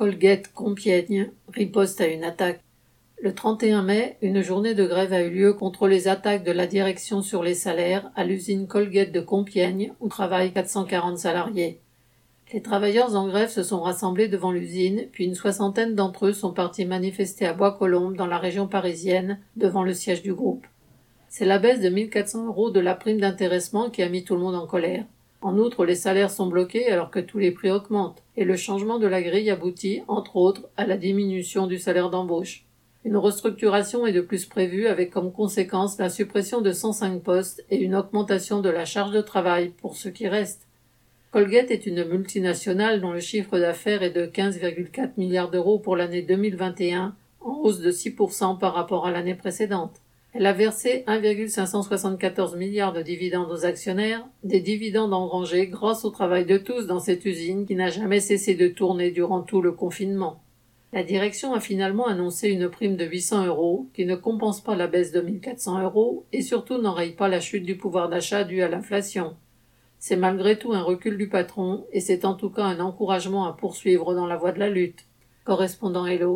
Colgate Compiègne riposte à une attaque. Le 31 mai, une journée de grève a eu lieu contre les attaques de la direction sur les salaires à l'usine Colgate de Compiègne où travaillent 440 salariés. Les travailleurs en grève se sont rassemblés devant l'usine, puis une soixantaine d'entre eux sont partis manifester à Bois-Colombes dans la région parisienne devant le siège du groupe. C'est la baisse de 1400 euros de la prime d'intéressement qui a mis tout le monde en colère. En outre, les salaires sont bloqués alors que tous les prix augmentent, et le changement de la grille aboutit, entre autres, à la diminution du salaire d'embauche. Une restructuration est de plus prévue avec comme conséquence la suppression de 105 postes et une augmentation de la charge de travail pour ceux qui restent. Colgate est une multinationale dont le chiffre d'affaires est de 15,4 milliards d'euros pour l'année 2021, en hausse de 6% par rapport à l'année précédente. Elle a versé 1,574 milliards de dividendes aux actionnaires, des dividendes engrangés grâce au travail de tous dans cette usine qui n'a jamais cessé de tourner durant tout le confinement. La direction a finalement annoncé une prime de 800 euros qui ne compense pas la baisse de 1400 euros et surtout n'enraye pas la chute du pouvoir d'achat due à l'inflation. C'est malgré tout un recul du patron et c'est en tout cas un encouragement à poursuivre dans la voie de la lutte. Correspondant Hello.